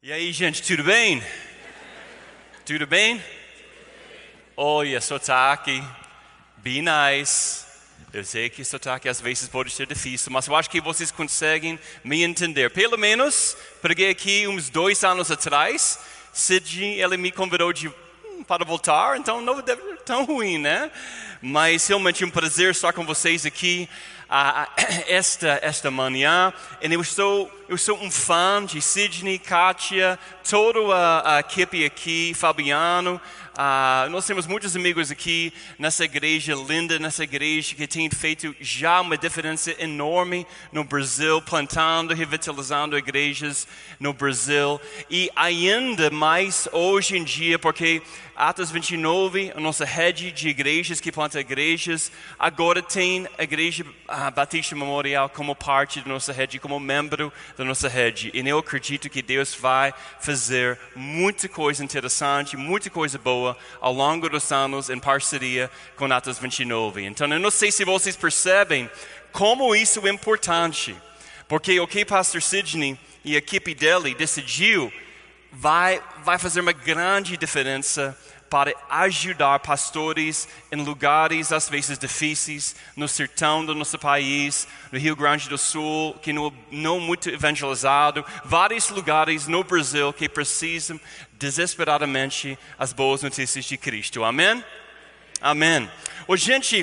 E aí, gente, tudo bem? Tudo bem? Olha, sotaque, be nice. Eu sei que sotaque às vezes pode ser difícil, mas eu acho que vocês conseguem me entender. Pelo menos, porque aqui uns dois anos atrás, Sidney, ele me convidou de, hum, para voltar, então não deve ser tão ruim, né? Mas realmente é um prazer estar com vocês aqui esta, esta manhã. E eu sou, eu sou um fã de Sidney, Kátia, toda a, a equipe aqui, Fabiano. Uh, nós temos muitos amigos aqui nessa igreja linda, nessa igreja que tem feito já uma diferença enorme no Brasil, plantando, revitalizando igrejas no Brasil. E ainda mais hoje em dia, porque Atos 29, a nossa rede de igrejas que planta igrejas, agora tem a Igreja Batista Memorial como parte da nossa rede, como membro da nossa rede. E eu acredito que Deus vai fazer muita coisa interessante, muita coisa boa ao longo dos anos em parceria com Atos 29. Então, eu não sei se vocês percebem como isso é importante, porque o que Pastor Sidney e a equipe dele decidiu vai, vai fazer uma grande diferença para ajudar pastores em lugares às vezes difíceis, no sertão do nosso país, no Rio Grande do Sul, que não, não muito evangelizado, vários lugares no Brasil que precisam desesperadamente as boas notícias de Cristo. Amém? Amém. Ô, gente,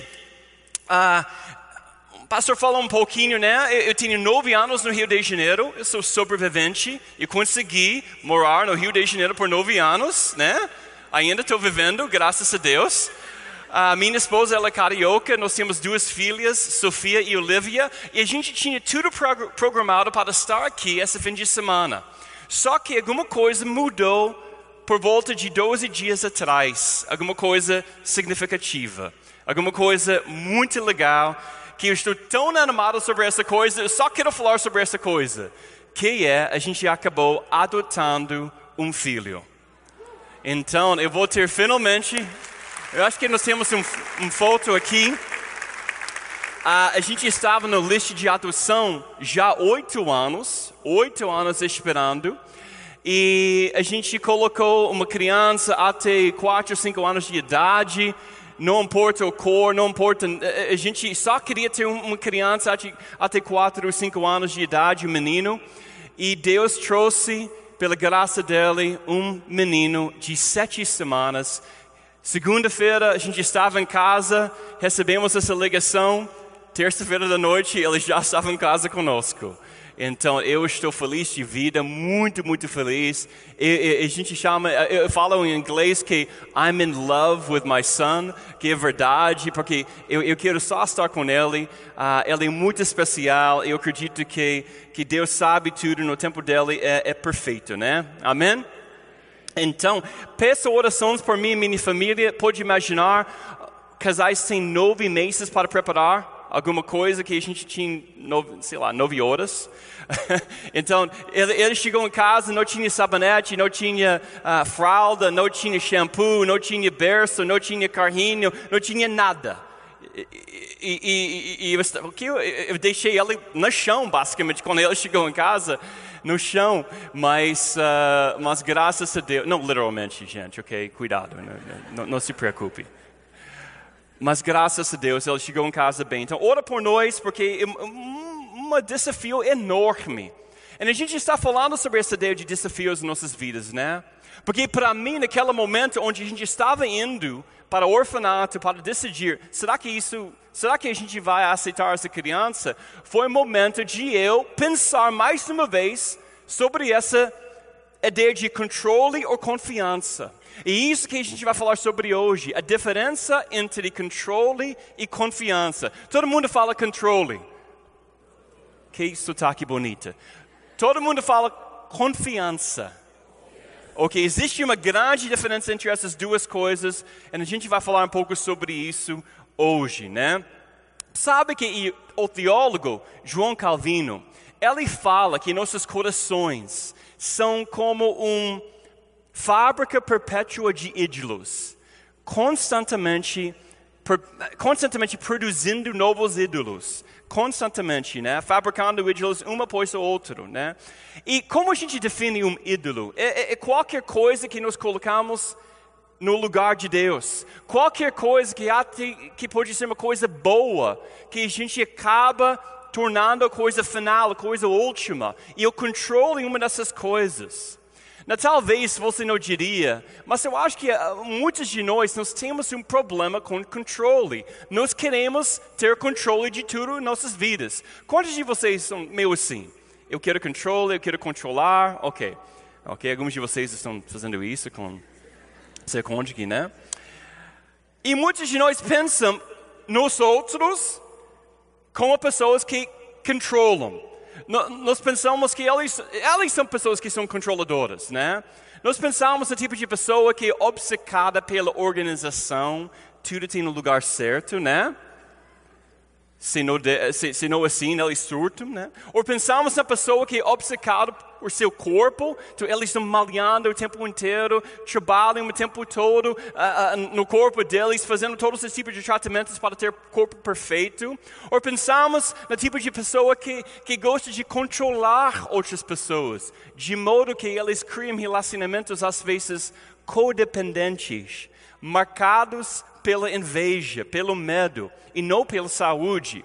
uh, pastor falou um pouquinho, né? Eu, eu tinha nove anos no Rio de Janeiro, eu sou sobrevivente e consegui morar no Rio de Janeiro por nove anos, né? ainda estou vivendo, graças a Deus. A minha esposa ela é carioca, nós temos duas filhas, Sofia e Olivia, e a gente tinha tudo programado para estar aqui esse fim de semana. Só que alguma coisa mudou por volta de 12 dias atrás, alguma coisa significativa, alguma coisa muito legal, que eu estou tão animado sobre essa coisa, eu só quero falar sobre essa coisa, que é a gente acabou adotando um filho. Então, eu vou ter finalmente. Eu acho que nós temos um, um foto aqui. Uh, a gente estava no lista de adoção já oito anos, oito anos esperando. E a gente colocou uma criança até quatro, cinco anos de idade. Não importa o cor, não importa. A gente só queria ter uma criança até, até quatro, cinco anos de idade, um menino. E Deus trouxe pela graça dele, um menino de sete semanas. Segunda-feira a gente estava em casa, recebemos essa ligação. Terça-feira da noite ele já estava em casa conosco. Então eu estou feliz de vida, muito, muito feliz. E, e, a gente chama, eu falo em inglês que I'm in love with my son, que é verdade, porque eu, eu quero só estar com ele. Uh, ele é muito especial. Eu acredito que que Deus sabe tudo no tempo dele é, é perfeito, né? Amém? Então, peço orações por mim e minha família. Pode imaginar, casais têm nove meses para preparar alguma coisa que a gente tinha, nove, sei lá, nove horas. então, ele, chegou em casa, não tinha sabonete, não tinha uh, fralda, não tinha shampoo, não tinha berço, não tinha carrinho, não tinha nada. E, e, e, e eu, eu, eu deixei ele no chão, basicamente, quando ele chegou em casa, no chão. Mas, uh, mas graças a Deus, não literalmente, gente, ok? Cuidado, não, não, não se preocupe. Mas graças a Deus ele chegou em casa bem. Então, ora por nós, porque é um desafio enorme. E a gente está falando sobre essa ideia de desafios em nossas vidas, né? Porque para mim, naquele momento onde a gente estava indo para o orfanato para decidir, será que isso, será que a gente vai aceitar essa criança? Foi o momento de eu pensar mais uma vez sobre essa ideia de controle ou confiança. E isso que a gente vai falar sobre hoje, a diferença entre controle e confiança. Todo mundo fala controle. Que sotaque bonita. Todo mundo fala confiança. Ok, existe uma grande diferença entre essas duas coisas, e a gente vai falar um pouco sobre isso hoje, né? Sabe que o teólogo João Calvino, ele fala que nossos corações são como um fábrica perpétua de ídolos, constantemente constantemente produzindo novos ídolos, constantemente, né? Fabricando ídolos um após o outro, né? E como a gente define um ídolo? É, é, é qualquer coisa que nós colocamos no lugar de Deus. Qualquer coisa que, que pode ser uma coisa boa, que a gente acaba tornando a coisa final, a coisa última. E o controle uma dessas coisas. Talvez você não diria, mas eu acho que uh, muitos de nós nós temos um problema com controle. Nós queremos ter controle de tudo em nossas vidas. Quantos de vocês são meio assim? Eu quero controle, eu quero controlar. Ok, ok. Alguns de vocês estão fazendo isso com seu cônjuge, né? E muitos de nós pensam nos outros como pessoas que controlam nós pensamos que eles, eles são pessoas que são controladoras, né? Nós pensamos no tipo de pessoa que é obcecada pela organização, tudo tem no lugar certo, né? Se não, de, não assim, eles surtam, né? Ou pensamos na pessoa que é obcecada por seu corpo, então eles estão malhando o tempo inteiro, trabalham o tempo todo uh, uh, no corpo deles, fazendo todos esses tipos de tratamentos para ter corpo perfeito. Ou pensamos no tipo de pessoa que, que gosta de controlar outras pessoas, de modo que eles criam relacionamentos às vezes codependentes, marcados pela inveja, pelo medo e não pela saúde.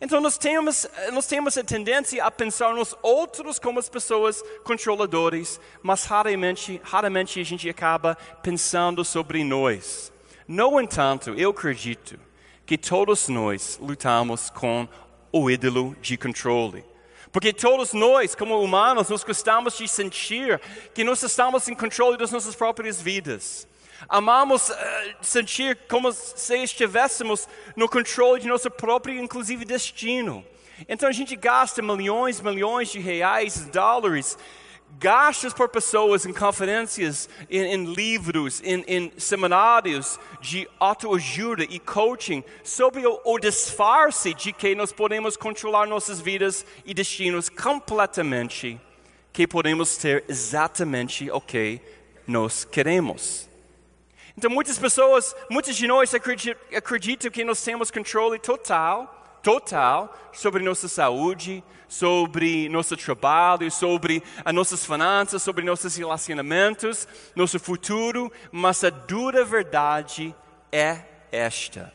Então nós temos, nós temos a tendência a pensar nos outros como as pessoas controladoras, mas raramente, raramente a gente acaba pensando sobre nós. No entanto, eu acredito que todos nós lutamos com o ídolo de controle. Porque todos nós, como humanos, nós gostamos de sentir que nós estamos em controle das nossas próprias vidas. Amamos uh, sentir como se estivéssemos no controle de nosso próprio, inclusive, destino. Então a gente gasta milhões, milhões de reais, dólares, gastos por pessoas em conferências, em, em livros, em, em, seminários de autoajuda e coaching sobre o, o disfarce de que nós podemos controlar nossas vidas e destinos completamente, que podemos ter exatamente o que nós queremos. Então, muitas pessoas, muitos de nós acreditam que nós temos controle total, total, sobre nossa saúde, sobre nosso trabalho, sobre as nossas finanças, sobre nossos relacionamentos, nosso futuro, mas a dura verdade é esta.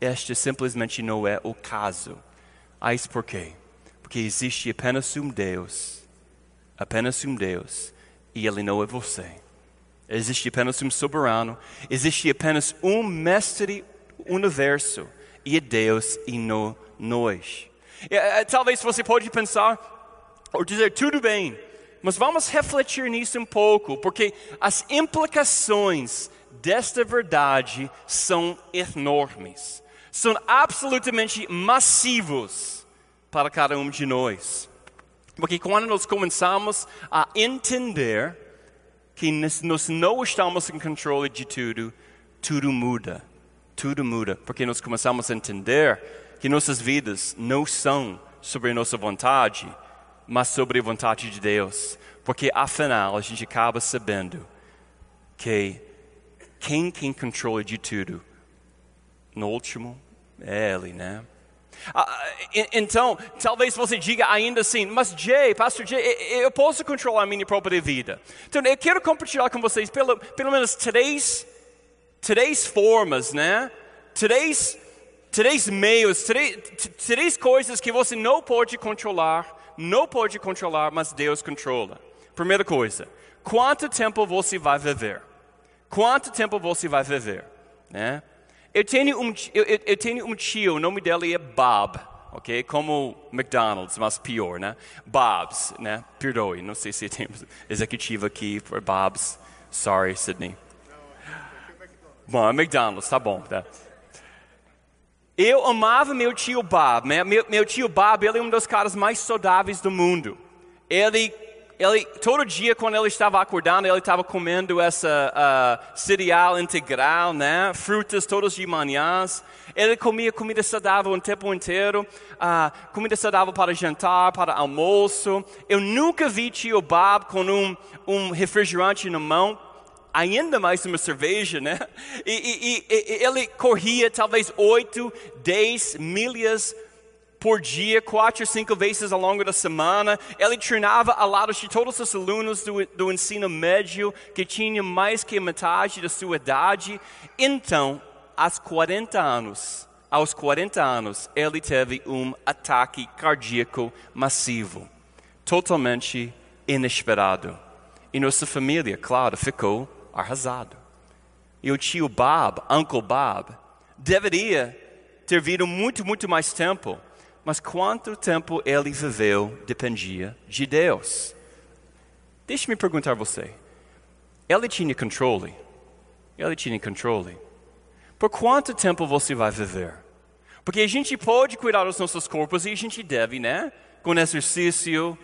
Este simplesmente não é o caso. Ah, isso por quê? Porque existe apenas um Deus, apenas um Deus, e Ele não é você. Existe apenas um soberano, existe apenas um mestre universo, e é Deus e não nós. É, talvez você pode pensar ou dizer tudo bem, mas vamos refletir nisso um pouco, porque as implicações desta verdade são enormes, são absolutamente massivos para cada um de nós. Porque quando nós começamos a entender que nós não estamos em controle de tudo, tudo muda. Tudo muda, porque nós começamos a entender que nossas vidas não são sobre nossa vontade, mas sobre a vontade de Deus. Porque afinal a gente acaba sabendo que quem tem controle de tudo, no último, é Ele, né? Ah, então, talvez você diga ainda assim, mas Jay, Pastor Jay, eu posso controlar a minha própria vida. Então, eu quero compartilhar com vocês pelo, pelo menos três, três formas, né? Três, três meios, três, três coisas que você não pode controlar, não pode controlar, mas Deus controla. Primeira coisa, quanto tempo você vai viver? Quanto tempo você vai viver? Né? Eu tenho um, eu, eu tenho um tio, o nome dele é Bob, ok? Como McDonald's, mas pior, né? Bob's, né? Perdoe, não sei se tem executivo aqui por Bob's. Sorry, Sydney. Bom, é McDonald's, tá bom, tá? Eu amava meu tio Bob. Meu, meu tio Bob, ele é um dos caras mais saudáveis do mundo. Ele ele, todo dia quando ele estava acordando, ele estava comendo essa uh, cereal integral, né? frutas todas de manhãs. Ele comia comida saudável o tempo inteiro, uh, comida saudável para jantar, para almoço. Eu nunca vi tio Bob com um, um refrigerante na mão ainda mais uma cerveja, né? E, e, e, ele corria talvez 8, 10 milhas por dia, quatro, cinco vezes ao longo da semana. Ele treinava ao lado de todos os alunos do, do ensino médio que tinham mais que metade da sua idade. Então, aos 40 anos, aos 40 anos, ele teve um ataque cardíaco massivo, totalmente inesperado. E nossa família, claro, ficou arrasado. E o tio Bob, Uncle Bob, deveria ter vivido muito, muito mais tempo mas quanto tempo ele viveu dependia de Deus. Deixe-me perguntar a você. Ele tinha controle? Ele tinha controle. Por quanto tempo você vai viver? Porque a gente pode cuidar dos nossos corpos e a gente deve, né? Com exercício.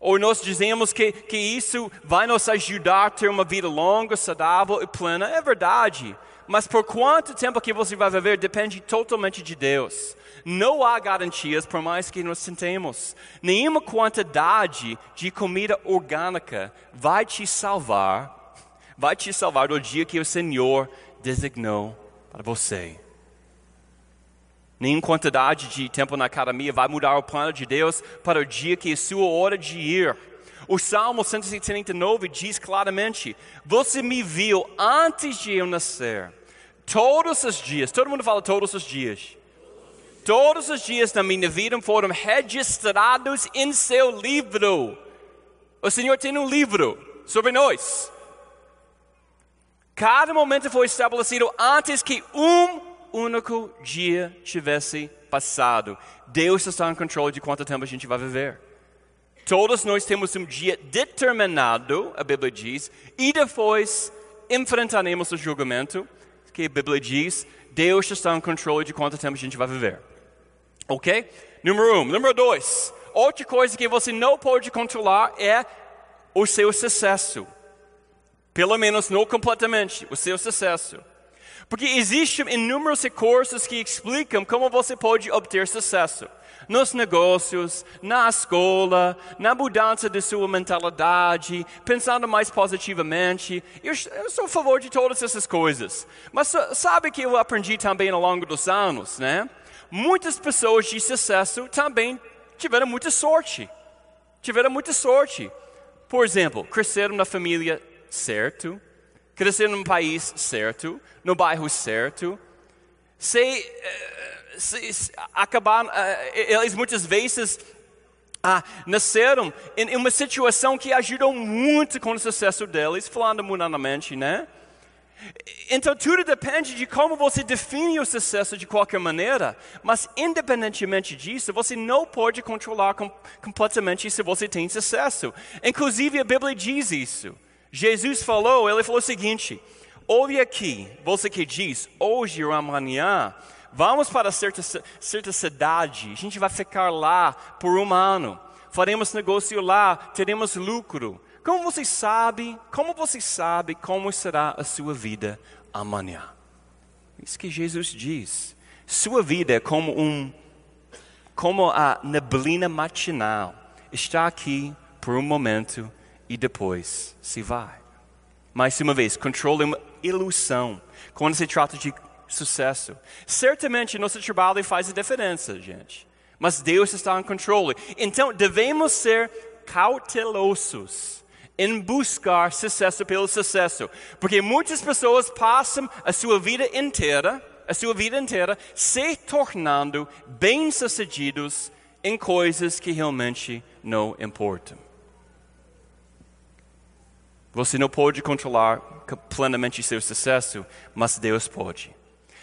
Ou nós dizemos que, que isso vai nos ajudar a ter uma vida longa, saudável e plena. É verdade. Mas por quanto tempo que você vai viver depende totalmente de Deus. Não há garantias por mais que nós tentemos. Nenhuma quantidade de comida orgânica vai te salvar, vai te salvar do dia que o Senhor designou para você. Nenhuma quantidade de tempo na academia vai mudar o plano de Deus para o dia que é sua hora de ir. O Salmo 139 diz claramente: Você me viu antes de eu nascer. Todos os dias, todo mundo fala todos os dias. Todos os dias da minha vida foram registrados em seu livro. O Senhor tem um livro sobre nós. Cada momento foi estabelecido antes que um único dia tivesse passado. Deus está em controle de quanto tempo a gente vai viver. Todos nós temos um dia determinado, a Bíblia diz, e depois enfrentaremos o julgamento, que a Bíblia diz, Deus está em controle de quanto tempo a gente vai viver. Ok? Número um. Número dois. Outra coisa que você não pode controlar é o seu sucesso. Pelo menos não completamente, o seu sucesso. Porque existem inúmeros recursos que explicam como você pode obter sucesso. Nos negócios, na escola, na mudança de sua mentalidade, pensando mais positivamente. Eu, eu sou a favor de todas essas coisas. Mas sabe que eu aprendi também ao longo dos anos, né? muitas pessoas de sucesso também tiveram muita sorte. Tiveram muita sorte. Por exemplo, cresceram na família certo, cresceram no país certo, no bairro certo. Se, eh, se, se acabaram, eh, eles muitas vezes ah, nasceram em uma situação que ajudou muito com o sucesso deles, falando mundanamente, né? Então tudo depende de como você define o sucesso de qualquer maneira, mas independentemente disso, você não pode controlar com, completamente se você tem sucesso. Inclusive a Bíblia diz isso. Jesus falou, ele falou o seguinte: Olhe aqui, você que diz, hoje ou amanhã, vamos para certa, certa cidade, a gente vai ficar lá por um ano, faremos negócio lá, teremos lucro. Como você sabe, como você sabe como será a sua vida amanhã? Isso que Jesus diz. Sua vida é como um como a neblina matinal. Está aqui por um momento e depois se vai. Mais uma vez, controle é uma ilusão quando se trata de sucesso. Certamente nosso trabalho faz a diferença, gente. Mas Deus está em controle. Então devemos ser cautelosos em buscar sucesso pelo sucesso. Porque muitas pessoas passam a sua vida inteira, a sua vida inteira, se tornando bem-sucedidos em coisas que realmente não importam. Você não pode controlar plenamente seu sucesso, mas Deus pode.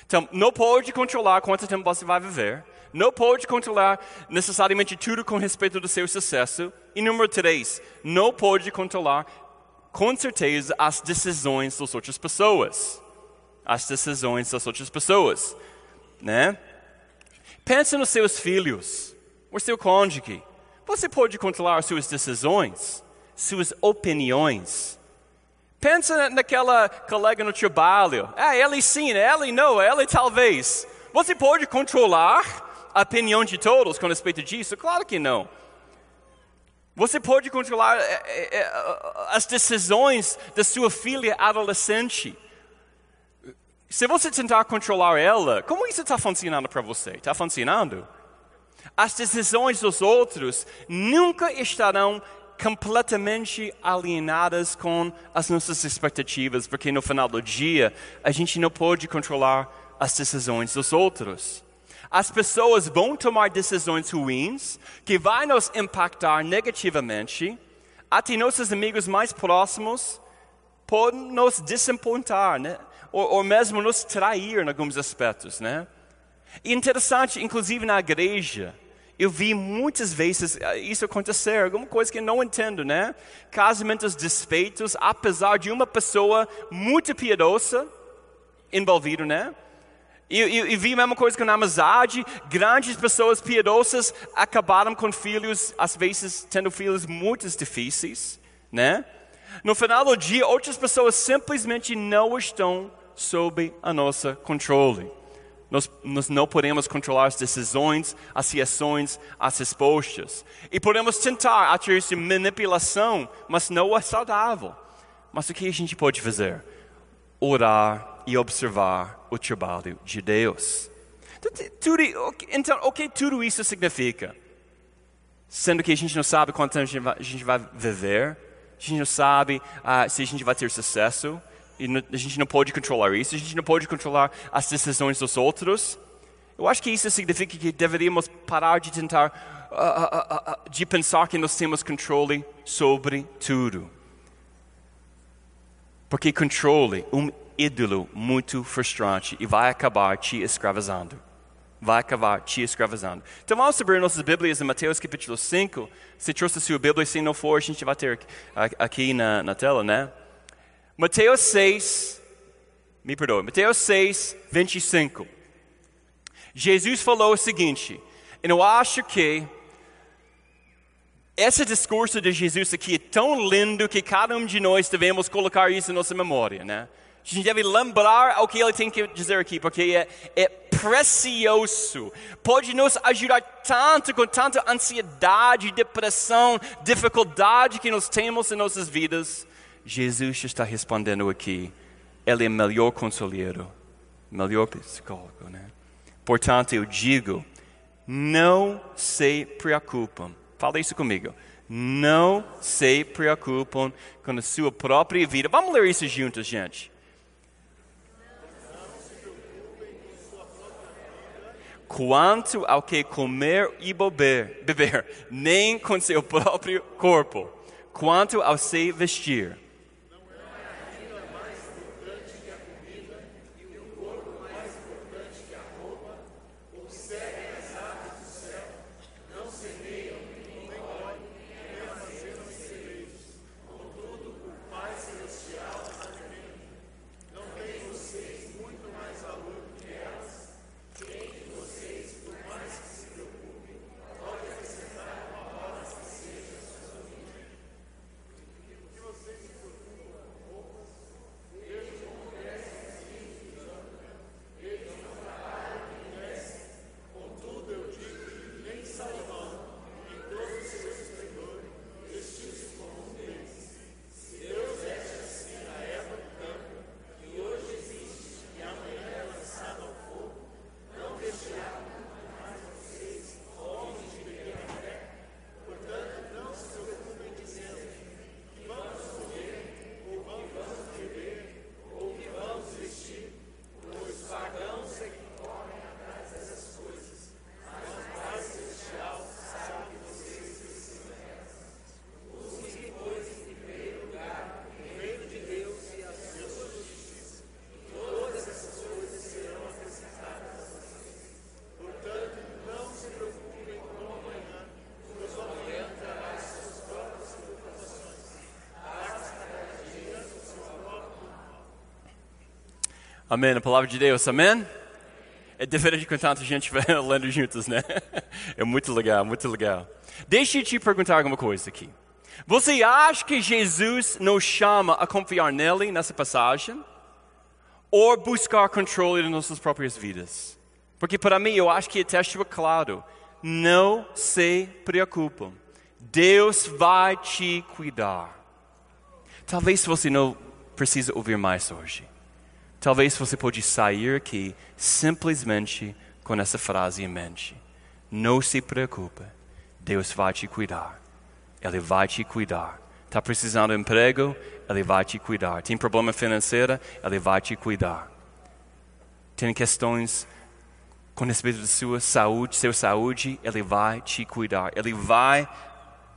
Então, não pode controlar quanto tempo você vai viver, não pode controlar necessariamente tudo com respeito do seu sucesso. E número três, não pode controlar com certeza as decisões das outras pessoas. As decisões das outras pessoas, né? Pense nos seus filhos, o seu cônjuge. Você pode controlar suas decisões, suas opiniões. Pensa naquela colega no trabalho. Ah, ele sim, ele não, ele talvez. Você pode controlar a opinião de todos com respeito disso? Claro que não. Você pode controlar é, é, é, as decisões da sua filha adolescente. Se você tentar controlar ela, como isso está funcionando para você? Está funcionando? As decisões dos outros nunca estarão completamente alienadas com as nossas expectativas, porque no final do dia a gente não pode controlar as decisões dos outros. As pessoas vão tomar decisões ruins que vão nos impactar negativamente. Até nossos amigos mais próximos podem nos desapontar, né? ou, ou mesmo nos trair em alguns aspectos, né? E interessante, inclusive na igreja, eu vi muitas vezes eh, isso acontecer, alguma coisa que eu não entendo, né? Casamentos desfeitos, apesar de uma pessoa muito piedosa envolvida, né? E, vi a mesma coisa com a amizade. Grandes pessoas piedosas acabaram com filhos, às vezes tendo filhos muito difíceis, né? No final do dia, outras pessoas simplesmente não estão sob a nossa controle. Nós, nós, não podemos controlar as decisões, as reações, as respostas. E podemos tentar através de manipulação, mas não é saudável. Mas o que a gente pode fazer? Orar e observar o trabalho de Deus. Então, o que tudo isso significa? Sendo que a gente não sabe quanto tempo a gente vai viver, a gente não sabe uh, se a gente vai ter sucesso, e a gente não pode controlar isso, a gente não pode controlar as decisões dos outros. Eu acho que isso significa que deveríamos parar de tentar, uh, uh, uh, de pensar que nós temos controle sobre tudo. Porque controle, um ídolo muito frustrante e vai acabar te escravizando. Vai acabar te escravizando. Então vamos abrir nossas Bíblias em Mateus capítulo 5. Se trouxe a sua Bíblia, se não for, a gente vai ter aqui na, na tela, né? Mateus 6, me perdoe, Mateus 6, 25. Jesus falou o seguinte, eu acho que esse discurso de Jesus aqui é tão lindo que cada um de nós devemos colocar isso em nossa memória, né? A gente deve lembrar o que ele tem que dizer aqui, porque é, é precioso. Pode nos ajudar tanto com tanta ansiedade, depressão, dificuldade que nós temos em nossas vidas. Jesus está respondendo aqui. Ele é melhor conselheiro, melhor psicólogo, né? Portanto, eu digo, não se preocupem. Fala isso comigo. Não se preocupem com a sua própria vida. Vamos ler isso juntos, gente. Quanto ao que comer e beber, beber, nem com seu próprio corpo. Quanto ao se vestir. Amém. A palavra de Deus, amém? É diferente quando tanta gente vai lendo juntos, né? É muito legal, muito legal. Deixa eu te perguntar alguma coisa aqui. Você acha que Jesus nos chama a confiar nele nessa passagem? Ou buscar controle de nossas próprias vidas? Porque para mim, eu acho que o texto é claro. Não se preocupem. Deus vai te cuidar. Talvez você não precise ouvir mais hoje. Talvez você pode sair aqui simplesmente com essa frase em mente. Não se preocupe, Deus vai te cuidar. Ele vai te cuidar. Está precisando de emprego? Ele vai te cuidar. Tem problema financeiro? Ele vai te cuidar. Tem questões com respeito à sua saúde, sua saúde, Ele vai te cuidar. Ele vai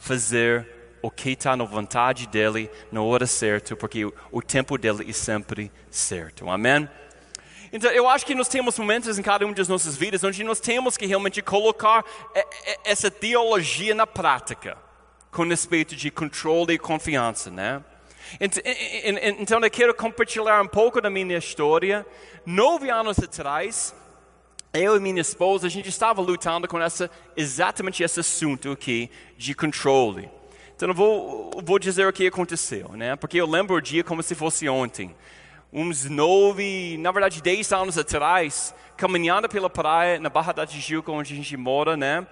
fazer o que está na vontade dEle na hora certa, porque o, tempo dEle é sempre certo. Amém? Então, eu acho que nós temos momentos em cada uma das nossas vidas onde nós temos que realmente colocar essa teologia na prática, com respeito de controle e confiança, né? Então, eu quero compartilhar um pouco da minha história. Nove anos atrás, eu e minha esposa, a gente estava lutando com essa, exatamente esse assunto aqui de controle. Então eu vou, vou dizer o que aconteceu, né? Porque eu lembro o dia como se fosse ontem. Uns nove, na verdade dez anos atrás, caminhando pela praia na Barra da Tijuca, onde a gente mora, né?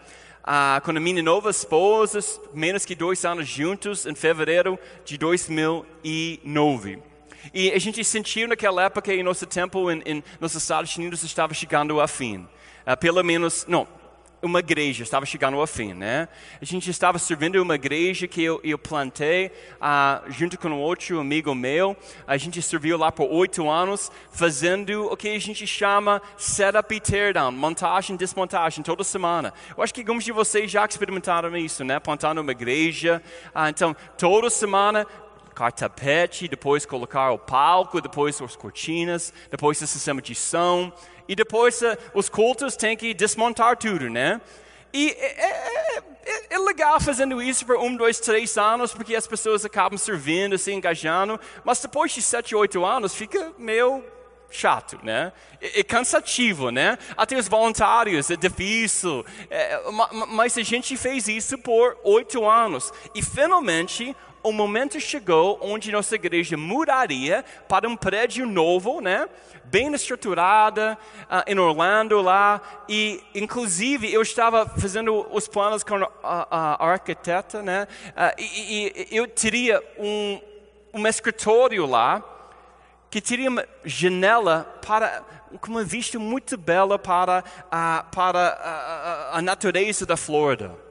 Ah, com a minha nova esposa, menos que dois anos juntos, em fevereiro de 2009. E a gente sentiu naquela época, em nosso tempo, em, em nos Estados Unidos, estava chegando a fim. Uh, pelo menos, não, uma igreja estava chegando ao fim, né? A gente estava servindo uma igreja que eu, eu plantei uh, junto com um outro amigo meu. A gente serviu lá por oito anos, fazendo o que a gente chama setup e teardown, montagem, desmontagem, toda semana. Eu acho que alguns de vocês já experimentaram isso, né? Plantando uma igreja. Uh, então, toda semana colocar tapete, depois colocar o palco, depois as cortinas, depois o sistema de som, e depois uh, os cultos têm que desmontar tudo, né? E é, é, é, é, legal fazendo isso por um, dois, três anos, porque as pessoas acabam servindo, se engajando, mas depois de sete, oito anos fica meio chato, né? É, é, cansativo, né? Até os voluntários é difícil, é, mas a gente fez isso por oito anos e finalmente o momento chegou onde nossa igreja mudaria para um prédio novo, né? Bem estruturada, uh, em Orlando lá. E, inclusive, eu estava fazendo os planos com a, a, a arquiteta, né? Uh, e, e, eu teria um, um escritório lá que teria uma janela para com uma vista muito bela para, uh, para a, a natureza da Flórida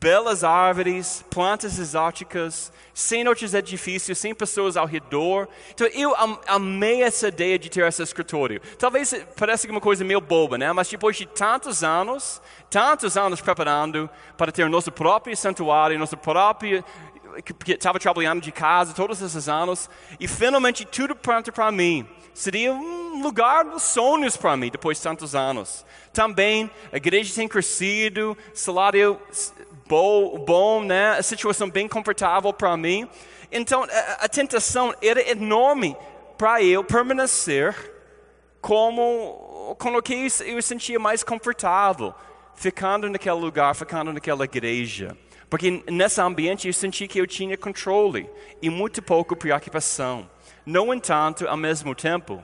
belas árvores, plantas exóticas, sem outros edifícios, sem pessoas ao redor. Então eu amei essa ideia de ter esse escritório. Talvez pareça uma coisa meio boba, né? Mas depois de tantos anos, tantos anos preparando para ter nosso próprio santuário, nosso próprio que estava trabalhando de casa todos esses anos e finalmente tudo pronto para mim. Seria um lugar dos sonhos para mim depois de tantos anos. Também a igreja tem crescido, salário bom, né? A situação bem confortável para mim. Então, a, tentação era enorme para eu permanecer como com o que eu sentia mais confortável, ficando naquele lugar, ficando naquela igreja. Porque nesse ambiente eu senti que eu tinha controle e muito pouco preocupação. No entanto, ao mesmo tempo,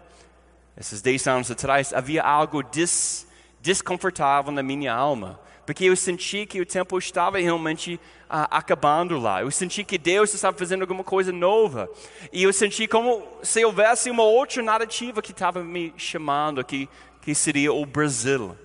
esses dez anos atrás, havia algo des, desconfortável na minha alma porque eu senti que o tempo estava realmente uh, acabando lá. Eu senti que Deus estava fazendo alguma coisa nova. E eu senti como se houvesse uma outra narrativa que estava me chamando aqui, que seria o Brasil.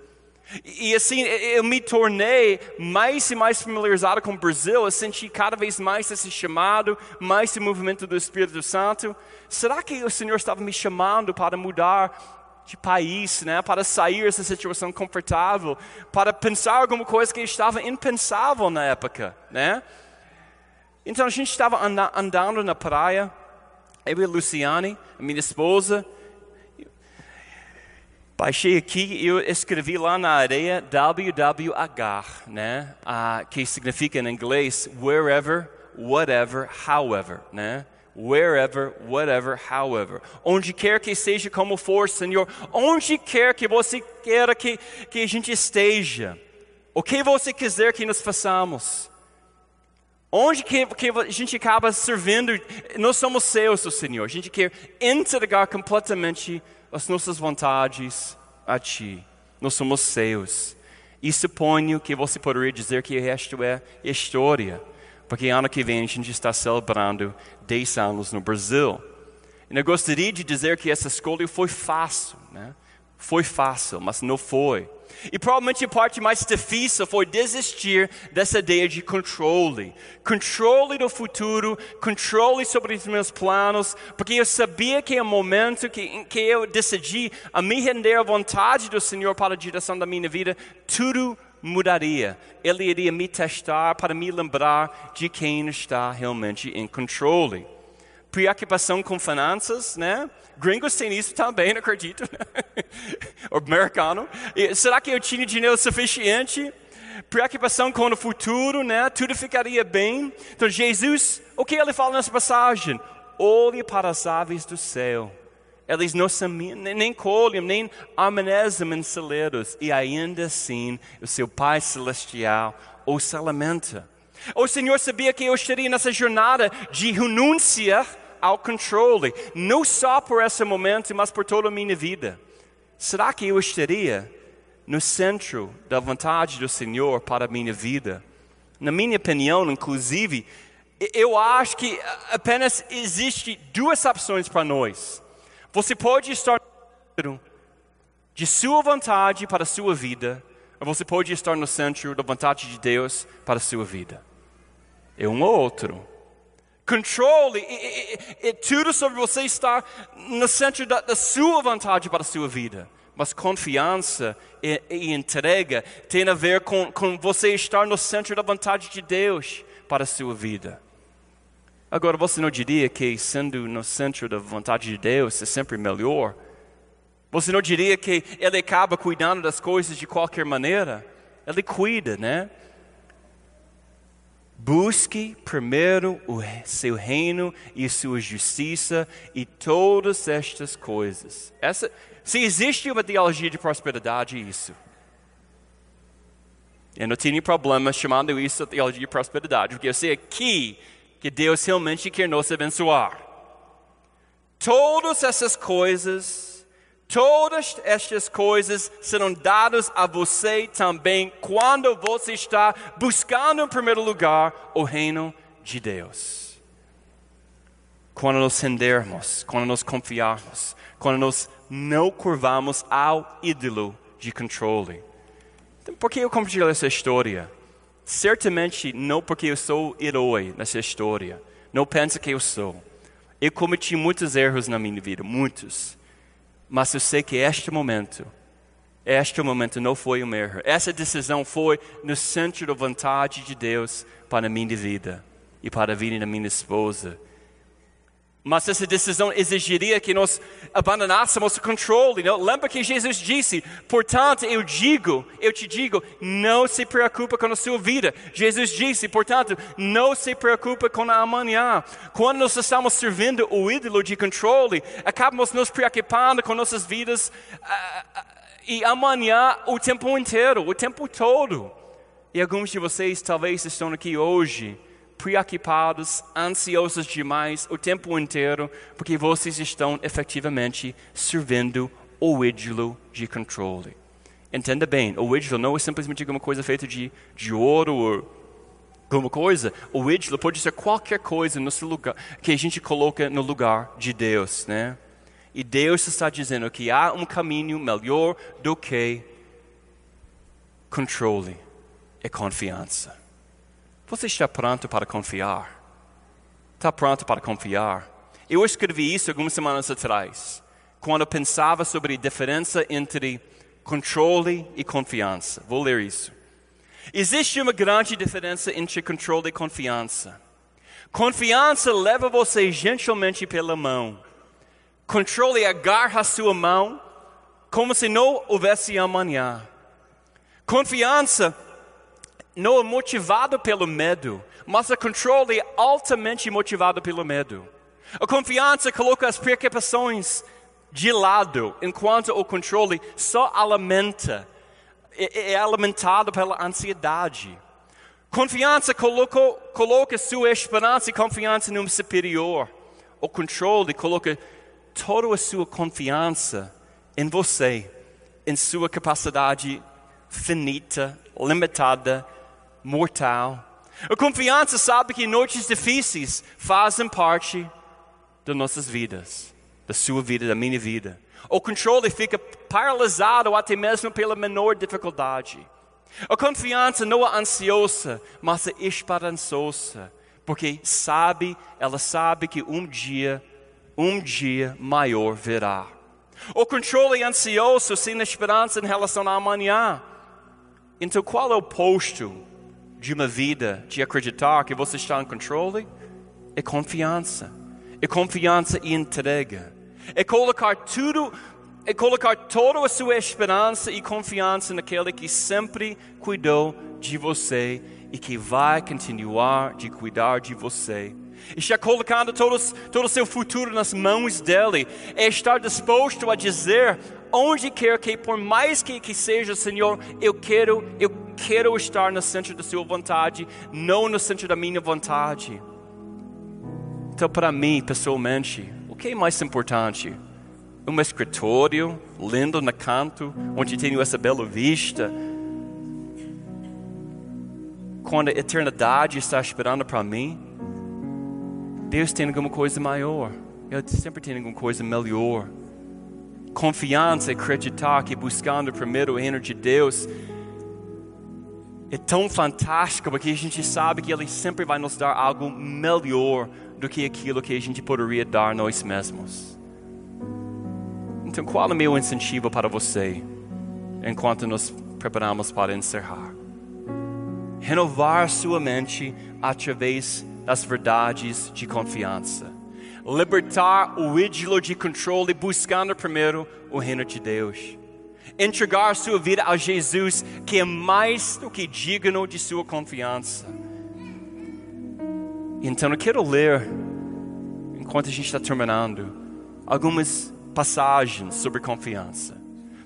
E, e assim, eu me tornei mais e mais familiarizado com o Brasil, eu senti cada vez mais esse chamado, mais esse movimento do Espírito Santo. Será que o Senhor estava me chamando para mudar de país, né, para sair dessa situação confortável, para pensar alguma coisa que estava impensável na época, né? Então a gente estava andando na praia, eu e a Luciane, a minha esposa, baixei aqui e eu escrevi lá na areia WWH, né, ah, que significa em inglês wherever, whatever, however, né? Wherever, whatever, however. Onde quer que seja como for, Senhor, onde quer que você queira que, que a gente esteja, o que você quiser que nós façamos, onde que, que a gente acaba servindo, nós somos seus, Senhor, a gente quer entregar completamente as nossas vontades a Ti, nós somos seus. E suponho que você poderia dizer que isto é história, porque ano que vem a gente está celebrando 10 anos no Brasil. E eu gostaria de dizer que essa escolha foi fácil, né? Foi fácil, mas não foi. E provavelmente a parte mais difícil foi desistir dessa ideia de controle. Controle do futuro, controle sobre os meus planos, porque eu sabia que é o momento que, em que eu decidi a me render à vontade do Senhor para a direção da minha vida, tudo mudaria. Ele iria me testar para me lembrar de quem está realmente em controle preocupação com finanças, né? Gringos têm isso também, acredito. o americano. E será que eu tinha dinheiro suficiente? Preocupação com o futuro, né? Tudo ficaria bem. Então Jesus, o que ele fala nessa passagem? Olhe para as aves do céu. Eles não nem colhem, nem amanhecem em celeiros. E ainda assim, o seu Pai Celestial os alimenta. O Senhor sabia que eu estaria nessa jornada de renúncia ao controle, não só por esse momento, mas por toda a minha vida. Será que eu estaria no centro da vontade do Senhor para a minha vida? Na minha opinião, inclusive, eu acho que apenas existe duas opções para nós. Você pode estar de sua vontade para a sua vida, ou você pode estar no centro da vontade de Deus para a sua vida. É um ou outro. Controle e, tudo sobre você está no centro da, da, sua vontade para a sua vida. Mas confiança e, e entrega tem a ver com, com você estar no centro da vontade de Deus para a sua vida. Agora, você não diria que sendo no centro da vontade de Deus é sempre melhor? Você não diria que Ele acaba cuidando das coisas de qualquer maneira? Ele cuida, né? Busque primeiro o seu reino e sua justiça e todas estas coisas. Essa, se existe uma teologia de prosperidade, é isso. Eu não tenho problema chamando isso de teologia de prosperidade, porque eu sei aqui que Deus realmente quer nos abençoar. Todas essas coisas Todas estas coisas serão dadas a você também quando você está buscando em primeiro lugar o reino de Deus. Quando nos rendermos, quando nos confiarmos, quando nos não curvamos ao ídolo de controle. Então, por que eu compartilho essa história? Certamente não porque eu sou herói nessa história. Não pense que eu sou. Eu cometi muitos erros na minha vida, muitos. Mas eu sei que este momento, este momento não foi um erro. Essa decisão foi no centro da vontade de Deus para a minha vida e para a vida da minha esposa mas essa decisão exigiria que nós abandonássemos o controle. Não? Lembra que Jesus disse: portanto, eu digo, eu te digo, não se preocupa com a sua vida. Jesus disse, portanto, não se preocupa com a amanhã. Quando nós estamos servindo o ídolo de controle, acabamos nos preocupando com nossas vidas uh, uh, e amanhã o tempo inteiro, o tempo todo. E alguns de vocês talvez estão aqui hoje preocupados, ansiosos demais o tempo inteiro, porque vocês estão efetivamente servindo o ídolo de controle. Entenda bem, o ídolo não é simplesmente alguma coisa feita de, de ouro ou alguma coisa. O ídolo pode ser qualquer coisa no lugar, que a gente coloca no lugar de Deus, né? E Deus está dizendo que há um caminho melhor do que controle e confiança. Você está pronto para confiar? Está pronto para confiar? Eu escrevi isso algumas semanas atrás, quando eu pensava sobre a diferença entre controle e confiança. Vou ler isso. Existe uma grande diferença entre controle e confiança. Confiança leva você gentilmente pela mão. Controle agarra sua mão como se não houvesse amanhã. Confiança não é motivado pelo medo, mas o controle é altamente motivado pelo medo. A confiança coloca as preocupações de lado, enquanto o controle só alimenta, é, é alimentado pela ansiedade. Confiança coloca, coloca sua esperança e confiança no superior. O controle coloca toda a sua confiança em você, em sua capacidade finita, limitada, mortal. A confiança sabe que noites difíceis fazem parte das nossas vidas, da sua vida, da minha vida. O controle fica paralisado até mesmo pela menor dificuldade. A confiança não é ansiosa, mas é esperançosa, porque sabe, ela sabe que um dia, um dia maior virá. O controle é ansioso, sem esperança em relação ao amanhã. Então, qual é o posto de uma vida de acreditar que você está em controle? É confiança. É confiança e entrega. É colocar tudo é colocar toda a sua esperança e confiança naquele que sempre cuidou de você e que vai continuar de cuidar de você. Está colocando todo, o seu futuro nas mãos dele. É estar disposto a dizer onde quer que, por mais que, que seja, Senhor, eu quero, eu quero estar no centro da sua vontade, não no centro da minha vontade. Então, para mim, pessoalmente, o que é mais importante? um escritório lindo no canto, onde tenho essa bela vista. Quando a eternidade está esperando para mim, Deus tem alguma coisa maior. Ele sempre tem alguma coisa melhor. Confiança, acreditar que buscando primeiro o reino de Deus é tão fantástico porque a gente sabe que Ele sempre vai nos dar algo melhor do que aquilo que a gente poderia dar nós mesmos. Então, qual é o meu incentivo para você enquanto nos preparamos para encerrar? Renovar sua mente através das verdades de confiança. Libertar o ídolo de controle, buscando primeiro o reino de Deus. Entregar sua vida a Jesus, que é mais do que digno de sua confiança. Então, eu quero ler, enquanto a gente está terminando, algumas passagens sobre confiança.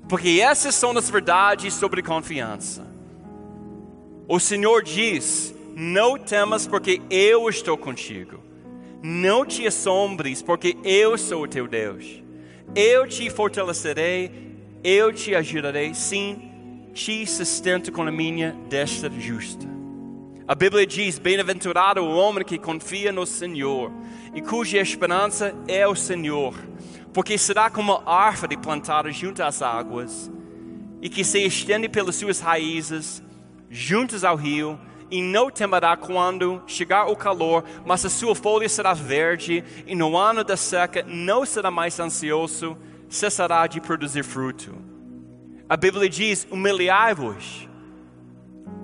Porque essas são as verdades sobre confiança. O Senhor diz: Não temas, porque eu estou contigo. Não te assombres, porque eu sou o teu Deus. Eu te fortalecerei, eu te ajudarei, sim, te sustento com a minha destra justa. A Bíblia diz: Bem-aventurado o homem que confia no Senhor e cuja esperança é o Senhor porque será como árvore plantada junto às águas, e que se estende pelas suas raízes, juntas ao rio, e não temerá quando chegar o calor, mas a sua folha será verde, e no ano da seca não será mais ansioso, cessará de produzir fruto. A Bíblia diz: humilhai-vos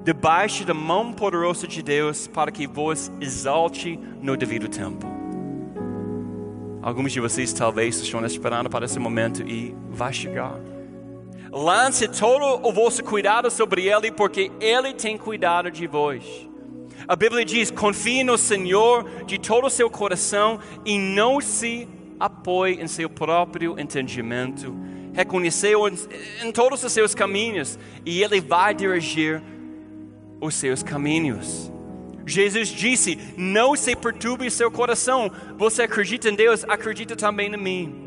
debaixo da mão poderosa de Deus, para que vos exalte no devido tempo. Alguns de vocês talvez estão esperando para esse momento e vai chegar. Lance todo o vosso cuidado sobre Ele, porque Ele tem cuidado de vós. A Bíblia diz: confie no Senhor de todo o seu coração e não se apoie em seu próprio entendimento. Reconheceu em todos os seus caminhos e Ele vai dirigir os seus caminhos. Jesus disse: Não se perturbe seu coração. Você acredita em Deus, acredita também em mim.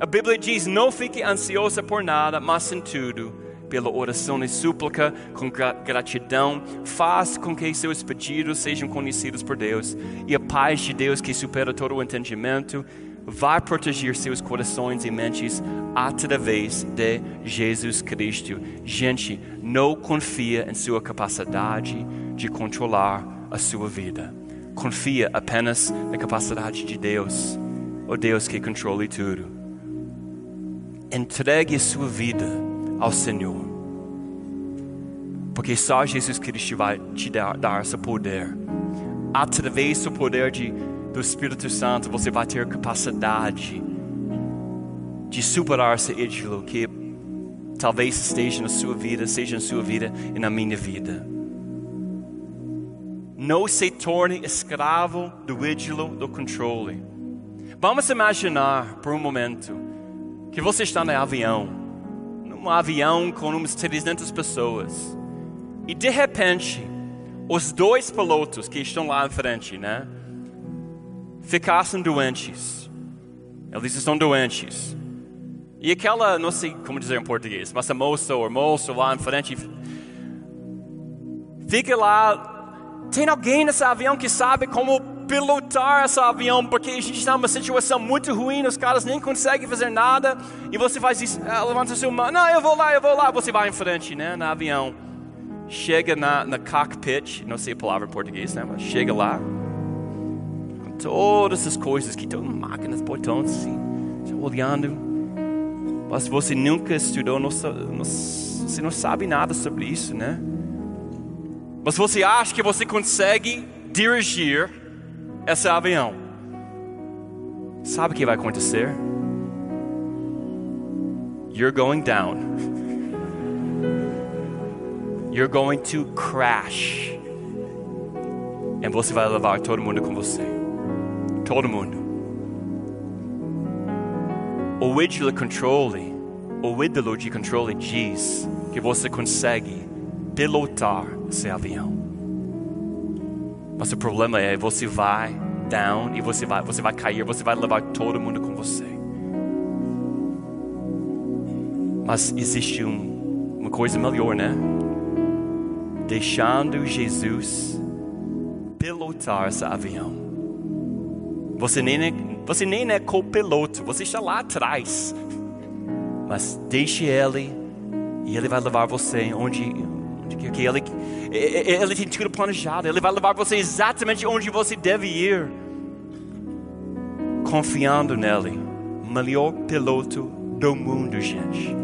A Bíblia diz: Não fique ansiosa por nada, mas em tudo, pela oração e súplica, com gratidão, faz com que seus pedidos sejam conhecidos por Deus. E a paz de Deus, que supera todo o entendimento, vai proteger seus corações e mentes através de Jesus Cristo. Gente, não confia em sua capacidade de controlar a sua vida. Confia apenas na capacidade de Deus, o Deus que controla tudo. Entregue a sua vida ao Senhor, porque só Jesus Cristo vai te dar, dar esse poder. Através do poder de, do Espírito Santo, você vai ter capacidade de superar esse ídolo que talvez esteja na sua vida, seja na sua vida e na minha vida não se torne escravo do ídolo do controle. Vamos imaginar por um momento que você está no avião, num avião com umas 300 pessoas, e de repente, os dois pilotos que estão lá em frente, né, ficassem doentes. Eles estão doentes. E aquela, não sei como dizer em português, mas a moça ou moço lá em frente fica lá. Tem alguém nesse avião que sabe como pilotar esse avião, porque a gente está numa situação muito ruim, os caras nem conseguem fazer nada, e você faz isso, levanta seu mão, não, eu vou lá, eu vou lá, você vai em frente, né, no avião. Chega na, na cockpit, não sei a palavra em português, né, mas chega lá, com todas as coisas, que tem máquinas, botões, assim, olhando, mas você nunca estudou, não, não, você não sabe nada sobre isso, né? Mas você acha que você consegue dirigir esse avião? Sabe o que vai acontecer? You're going down. You're going to crash. E você vai levar todo mundo com você. Todo mundo. O ídolo controle, o ídolo de controle diz que você consegue pilotar esse avião. Mas o problema é você vai down e você vai, você vai cair, você vai levar todo mundo com você. Mas existe um, uma coisa melhor, né? Deixando Jesus pilotar esse avião. Você nem é, você nem é copiloto, você está lá atrás. Mas deixe ele e ele vai levar você onde que ele, ele tem tudo planejado, ele vai levar você exatamente onde você deve ir, confiando nele, melhor piloto do mundo, gente.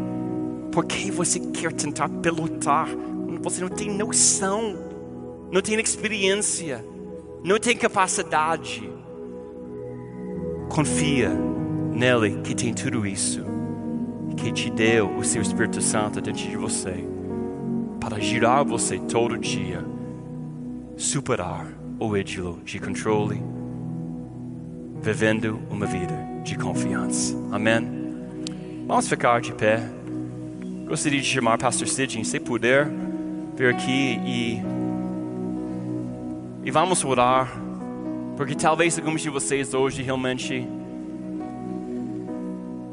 Por que você quer tentar pilotar? Você não tem noção, não tem experiência, não tem capacidade. Confia nele que tem tudo isso, que te deu o seu Espírito Santo dentro de você para girar você todo dia, superar o ídolo de controle, vivendo uma vida de confiança. Amém? Vamos ficar de pé. Gostaria de chamar Pastor Sidney, se puder, vir aqui e, e vamos orar, porque talvez alguns de vocês hoje realmente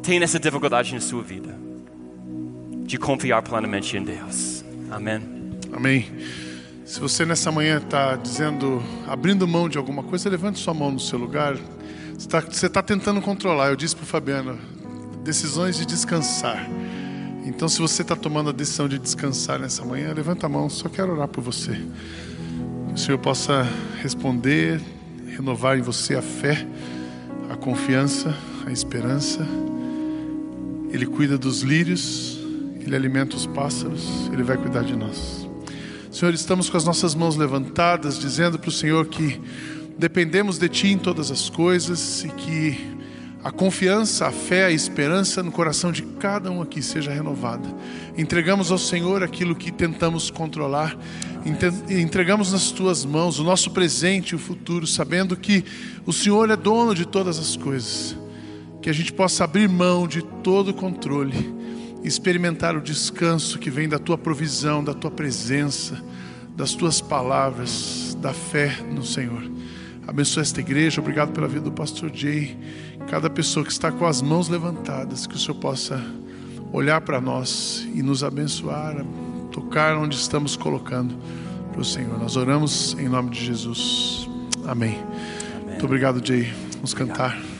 tenham essa dificuldade na sua vida de confiar plenamente em Deus. Amém. Amém. Se você nessa manhã está dizendo, abrindo mão de alguma coisa, levante sua mão no seu lugar. Você está tá tentando controlar. Eu disse para o Fabiano, decisões de descansar. Então, se você está tomando a decisão de descansar nessa manhã, levanta a mão. Só quero orar por você. Que o Senhor possa responder, renovar em você a fé, a confiança, a esperança. Ele cuida dos lírios ele alimenta os pássaros, Ele vai cuidar de nós. Senhor, estamos com as nossas mãos levantadas, dizendo para o Senhor que dependemos de Ti em todas as coisas e que a confiança, a fé, a esperança no coração de cada um aqui seja renovada. Entregamos ao Senhor aquilo que tentamos controlar, entregamos nas tuas mãos o nosso presente e o futuro, sabendo que o Senhor é dono de todas as coisas. Que a gente possa abrir mão de todo o controle experimentar o descanso que vem da tua provisão, da tua presença, das tuas palavras, da fé no Senhor. Abençoa esta igreja, obrigado pela vida do pastor Jay. Cada pessoa que está com as mãos levantadas, que o Senhor possa olhar para nós e nos abençoar, tocar onde estamos colocando para o Senhor. Nós oramos em nome de Jesus. Amém. Amém. Muito obrigado, Jay. Vamos obrigado. cantar.